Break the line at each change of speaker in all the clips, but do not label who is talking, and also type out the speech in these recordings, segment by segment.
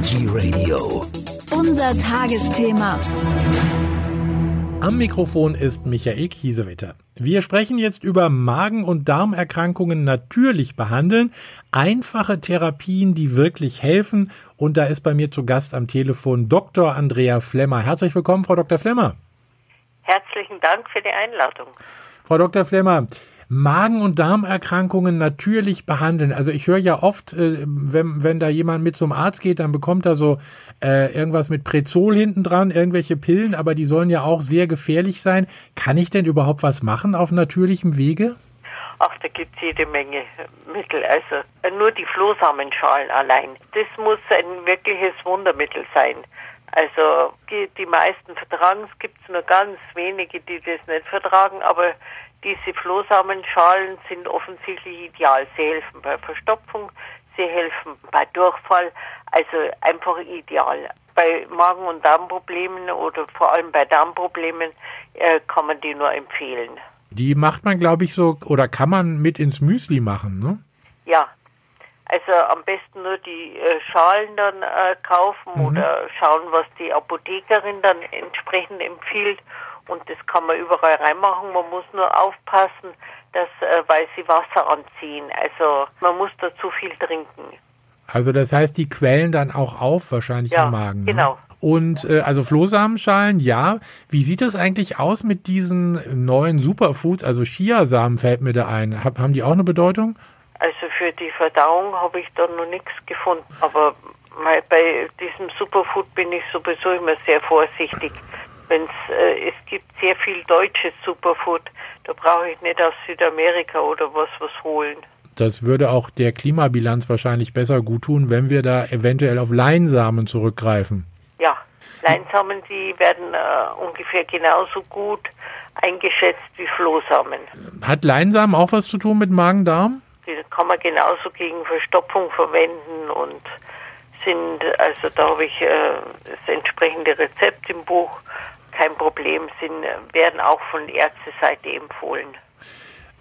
Energy Radio.
Unser Tagesthema.
Am Mikrofon ist Michael Kiesewetter. Wir sprechen jetzt über Magen- und Darmerkrankungen natürlich behandeln, einfache Therapien, die wirklich helfen. Und da ist bei mir zu Gast am Telefon Dr. Andrea Flemmer. Herzlich willkommen, Frau Dr. Flemmer.
Herzlichen Dank für die Einladung.
Frau Dr. Flemmer, Magen- und Darmerkrankungen natürlich behandeln. Also ich höre ja oft, äh, wenn, wenn da jemand mit zum Arzt geht, dann bekommt er so äh, irgendwas mit Prezol hinten dran, irgendwelche Pillen, aber die sollen ja auch sehr gefährlich sein. Kann ich denn überhaupt was machen auf natürlichem Wege?
Ach, da gibt es jede Menge Mittel. Also äh, nur die Flohsamenschalen allein. Das muss ein wirkliches Wundermittel sein. Also die, die meisten vertragen es, gibt nur ganz wenige, die das nicht vertragen, aber diese Flohsamenschalen sind offensichtlich ideal. Sie helfen bei Verstopfung, sie helfen bei Durchfall, also einfach ideal. Bei Magen- und Darmproblemen oder vor allem bei Darmproblemen äh, kann man die nur empfehlen.
Die macht man, glaube ich, so, oder kann man mit ins Müsli machen, ne?
Ja, also am besten nur die äh, Schalen dann äh, kaufen mhm. oder schauen, was die Apothekerin dann entsprechend empfiehlt. Und das kann man überall reinmachen. Man muss nur aufpassen, dass, äh, weil sie Wasser anziehen. Also man muss da zu viel trinken.
Also das heißt, die quellen dann auch auf, wahrscheinlich
ja,
im Magen.
Ne? Genau.
Und äh, also Flohsamenschalen, ja. Wie sieht das eigentlich aus mit diesen neuen Superfoods? Also Chiasamen fällt mir da ein. Hab, haben die auch eine Bedeutung?
Also für die Verdauung habe ich da noch nichts gefunden. Aber bei diesem Superfood bin ich sowieso immer sehr vorsichtig. Wenn's, äh, es gibt sehr viel deutsches Superfood, da brauche ich nicht aus Südamerika oder was was holen.
Das würde auch der Klimabilanz wahrscheinlich besser gut tun, wenn wir da eventuell auf Leinsamen zurückgreifen.
Ja, Leinsamen, die werden äh, ungefähr genauso gut eingeschätzt wie Flohsamen.
Hat Leinsamen auch was zu tun mit Magen-Darm?
Die kann man genauso gegen Verstopfung verwenden und sind, also da habe ich äh, das entsprechende Rezept im Buch, kein Problem, sind, werden auch von Ärzteseite empfohlen.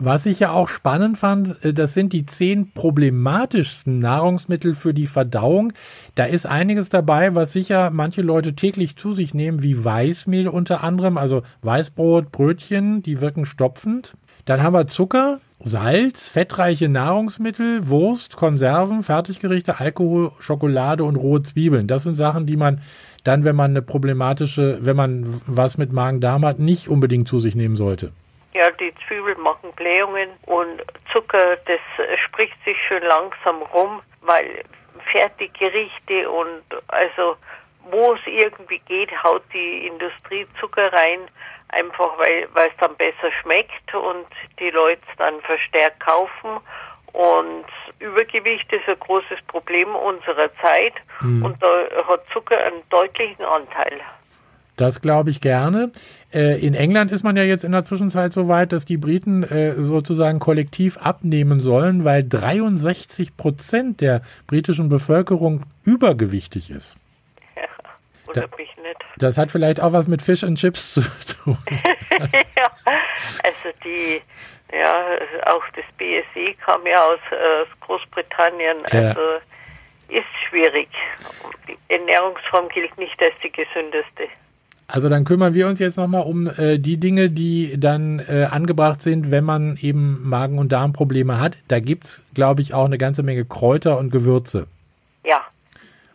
Was ich ja auch spannend fand, äh, das sind die zehn problematischsten Nahrungsmittel für die Verdauung. Da ist einiges dabei, was sicher manche Leute täglich zu sich nehmen, wie Weißmehl unter anderem, also Weißbrot, Brötchen, die wirken stopfend. Dann haben wir Zucker, Salz, fettreiche Nahrungsmittel, Wurst, Konserven, Fertiggerichte, Alkohol, Schokolade und rohe Zwiebeln. Das sind Sachen, die man dann, wenn man eine problematische, wenn man was mit Magen-Darm hat, nicht unbedingt zu sich nehmen sollte.
Ja, die Zwiebeln machen Blähungen und Zucker, das spricht sich schön langsam rum, weil Fertiggerichte und also wo es irgendwie geht, haut die Industrie Zucker rein einfach weil es dann besser schmeckt und die Leute dann verstärkt kaufen. Und Übergewicht ist ein großes Problem unserer Zeit mhm. und da hat Zucker einen deutlichen Anteil.
Das glaube ich gerne. Äh, in England ist man ja jetzt in der Zwischenzeit so weit, dass die Briten äh, sozusagen kollektiv abnehmen sollen, weil 63 Prozent der britischen Bevölkerung übergewichtig ist.
Wundert mich nicht.
Das hat vielleicht auch was mit Fish and Chips zu tun.
ja, also die, ja, auch das BSE kam ja aus, aus Großbritannien. Ja. Also ist schwierig. Die Ernährungsform gilt nicht als die gesündeste.
Also dann kümmern wir uns jetzt nochmal um äh, die Dinge, die dann äh, angebracht sind, wenn man eben Magen- und Darmprobleme hat. Da gibt es, glaube ich, auch eine ganze Menge Kräuter und Gewürze.
Ja.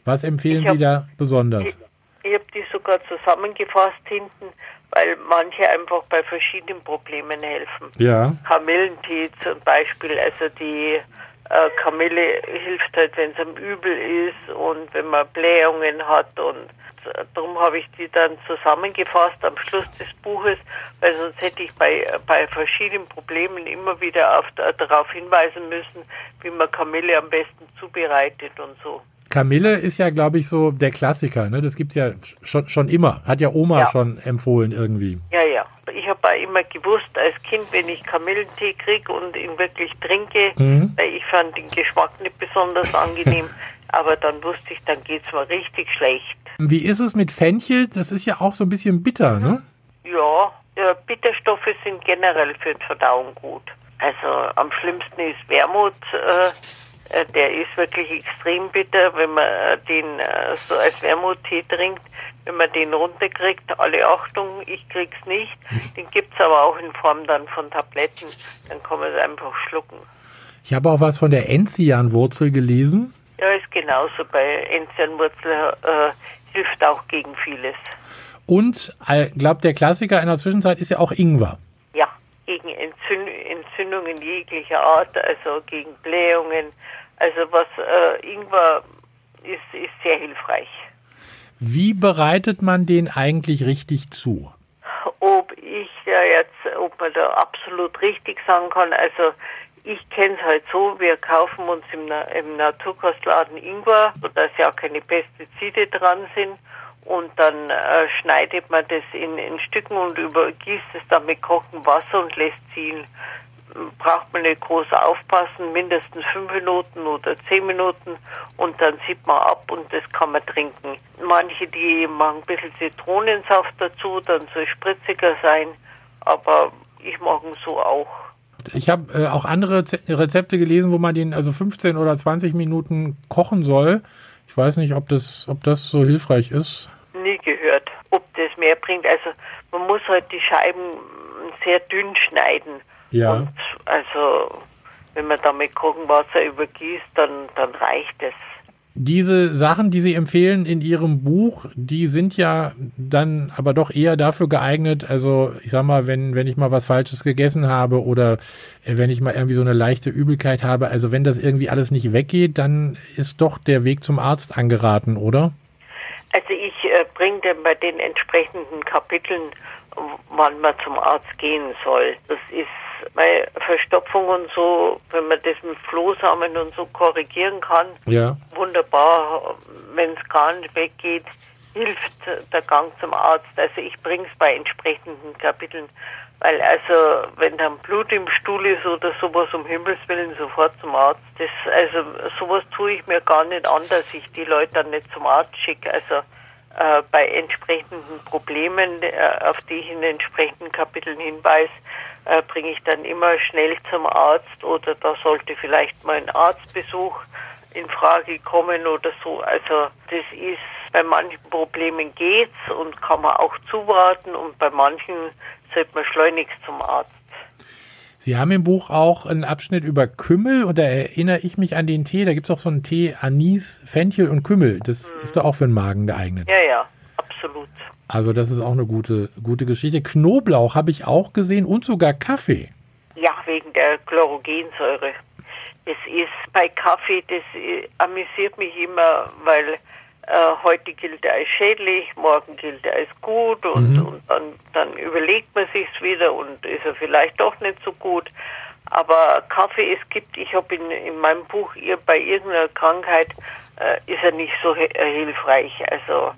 Was empfehlen hab, Sie da besonders?
Ich habe die sogar zusammengefasst hinten, weil manche einfach bei verschiedenen Problemen helfen.
Ja.
Kamillentee zum Beispiel, also die äh, Kamille hilft halt, wenn es am Übel ist und wenn man Blähungen hat und darum habe ich die dann zusammengefasst am Schluss des Buches, weil sonst hätte ich bei, bei verschiedenen Problemen immer wieder auf, darauf hinweisen müssen, wie man Kamille am besten zubereitet und so.
Kamille ist ja, glaube ich, so der Klassiker. Ne? Das es ja schon, schon immer. Hat ja Oma ja. schon empfohlen irgendwie.
Ja, ja. Ich habe immer gewusst, als Kind, wenn ich Kamillentee kriege und ihn wirklich trinke, mhm. weil ich fand den Geschmack nicht besonders angenehm, aber dann wusste ich, dann geht es mir richtig schlecht.
Wie ist es mit Fenchel? Das ist ja auch so ein bisschen bitter, ne?
Ja, ja Bitterstoffe sind generell für die Verdauung gut. Also am schlimmsten ist Wermut. Äh, der ist wirklich extrem bitter, wenn man äh, den äh, so als Wermuttee trinkt. Wenn man den runterkriegt, alle Achtung, ich krieg's nicht. Den gibt's aber auch in Form dann von Tabletten. Dann kann man es einfach schlucken.
Ich habe auch was von der Enzianwurzel gelesen.
Ja, ist genauso. Bei Enzianwurzel äh, hilft auch gegen vieles.
Und, ich glaube, der Klassiker in der Zwischenzeit ist ja auch Ingwer.
Ja, gegen Entzünd Entzündungen jeglicher Art, also gegen Blähungen. Also was äh, Ingwer ist, ist sehr hilfreich.
Wie bereitet man den eigentlich richtig zu?
Ob ich ja jetzt, ob man da absolut richtig sagen kann, also ich kenne es halt so, wir kaufen uns im, im Naturkostladen Ingwer, sodass ja keine Pestizide dran sind und dann äh, schneidet man das in, in Stücken und übergießt es dann mit kochendem Wasser und lässt ziehen. Braucht man nicht groß aufpassen, mindestens fünf Minuten oder zehn Minuten und dann sieht man ab und das kann man trinken. Manche, die machen ein bisschen Zitronensaft dazu, dann soll spritziger sein, aber ich mag ihn so auch.
Ich habe äh, auch andere Rezepte gelesen, wo man den also 15 oder 20 Minuten kochen soll. Ich weiß nicht, ob das, ob das so hilfreich ist
nie gehört, ob das mehr bringt. Also man muss halt die Scheiben sehr dünn schneiden.
Ja.
Und also wenn man damit Kochenwasser übergießt, dann, dann reicht es.
Diese Sachen, die Sie empfehlen in Ihrem Buch, die sind ja dann aber doch eher dafür geeignet, also ich sag mal, wenn, wenn ich mal was Falsches gegessen habe oder äh, wenn ich mal irgendwie so eine leichte Übelkeit habe, also wenn das irgendwie alles nicht weggeht, dann ist doch der Weg zum Arzt angeraten, oder?
Also ich äh, bringe dann bei den entsprechenden Kapiteln, wann man zum Arzt gehen soll. Das ist bei Verstopfung und so, wenn man das mit Flohsamen und so korrigieren kann,
ja.
wunderbar. Wenn es gar nicht weggeht, hilft der Gang zum Arzt. Also ich bringe es bei entsprechenden Kapiteln weil also, wenn dann Blut im Stuhl ist oder sowas, um Himmels Willen sofort zum Arzt. Das, also sowas tue ich mir gar nicht an, dass ich die Leute dann nicht zum Arzt schicke. Also äh, bei entsprechenden Problemen, äh, auf die ich in den entsprechenden Kapiteln hinweise, äh, bringe ich dann immer schnell zum Arzt oder da sollte vielleicht mal ein Arztbesuch in Frage kommen oder so. Also das ist bei manchen Problemen geht's und kann man auch zuwarten und bei manchen sollte man schleunigst zum Arzt.
Sie haben im Buch auch einen Abschnitt über Kümmel und da erinnere ich mich an den Tee. Da gibt es auch so einen Tee Anis, Fenchel und Kümmel. Das mhm. ist doch auch für den Magen geeignet.
Ja, ja.
Also das ist auch eine gute, gute Geschichte. Knoblauch habe ich auch gesehen und sogar Kaffee.
Ja, wegen der Chlorogensäure. Das ist bei Kaffee, das äh, amüsiert mich immer, weil äh, heute gilt er als schädlich, morgen gilt er als gut und, mhm. und dann, dann überlegt man sich's wieder und ist er vielleicht doch nicht so gut. Aber Kaffee, es gibt, ich habe in, in meinem Buch ihr bei irgendeiner Krankheit äh, ist er nicht so äh, hilfreich. Also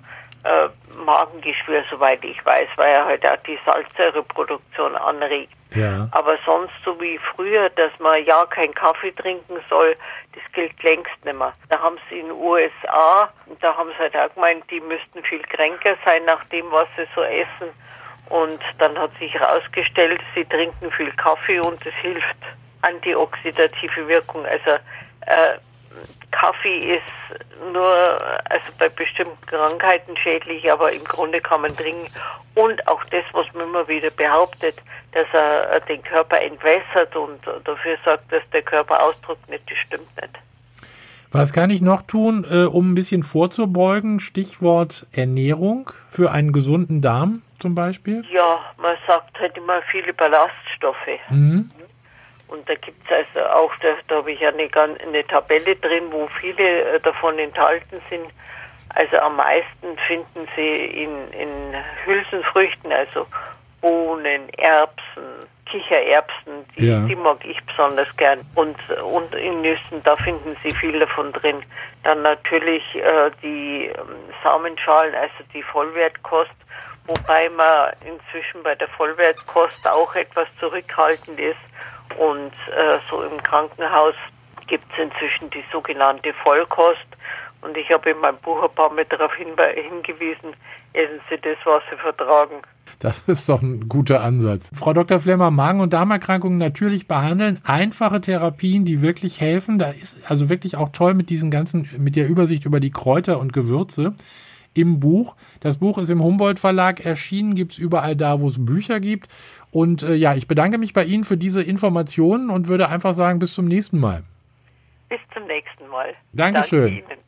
äh, Magengeschwür, soweit ich weiß, weil er halt auch die Salzsäureproduktion anregt.
Ja.
Aber sonst so wie früher, dass man ja keinen Kaffee trinken soll, das gilt längst nicht mehr. Da haben sie in den USA, da haben sie halt auch gemeint, die müssten viel kränker sein nach dem, was sie so essen. Und dann hat sich herausgestellt, sie trinken viel Kaffee und es hilft. Antioxidative Wirkung. Also äh, Kaffee ist nur also bei bestimmten Krankheiten schädlich, aber im Grunde kann man trinken. Und auch das, was man immer wieder behauptet, dass er den Körper entwässert und dafür sorgt, dass der Körper austrocknet, das stimmt nicht.
Was kann ich noch tun, äh, um ein bisschen vorzubeugen? Stichwort Ernährung für einen gesunden Darm zum Beispiel?
Ja, man sagt halt immer viele Ballaststoffe.
Mhm.
Und da gibt es also auch, da, da habe ich ja eine, eine Tabelle drin, wo viele äh, davon enthalten sind. Also am meisten finden Sie in, in Hülsenfrüchten, also Bohnen, Erbsen, Kichererbsen, die, ja. die, mag ich besonders gern. Und, und in Nüssen, da finden Sie viel davon drin. Dann natürlich äh, die ähm, Samenschalen, also die Vollwertkost, wobei man inzwischen bei der Vollwertkost auch etwas zurückhaltend ist und äh, so im Krankenhaus gibt es inzwischen die sogenannte Vollkost, Und ich habe in meinem Buch ein paar Mal darauf hingewiesen, essen Sie das, was Sie vertragen.
Das ist doch ein guter Ansatz. Frau Dr. Flemmer, Magen- und Darmerkrankungen natürlich behandeln. Einfache Therapien, die wirklich helfen. Da ist also wirklich auch toll mit diesen ganzen, mit der Übersicht über die Kräuter und Gewürze im Buch. Das Buch ist im Humboldt Verlag erschienen, gibt es überall da, wo es Bücher gibt. Und äh, ja, ich bedanke mich bei Ihnen für diese Informationen und würde einfach sagen, bis zum nächsten Mal.
Bis zum nächsten Mal.
Dankeschön. Danke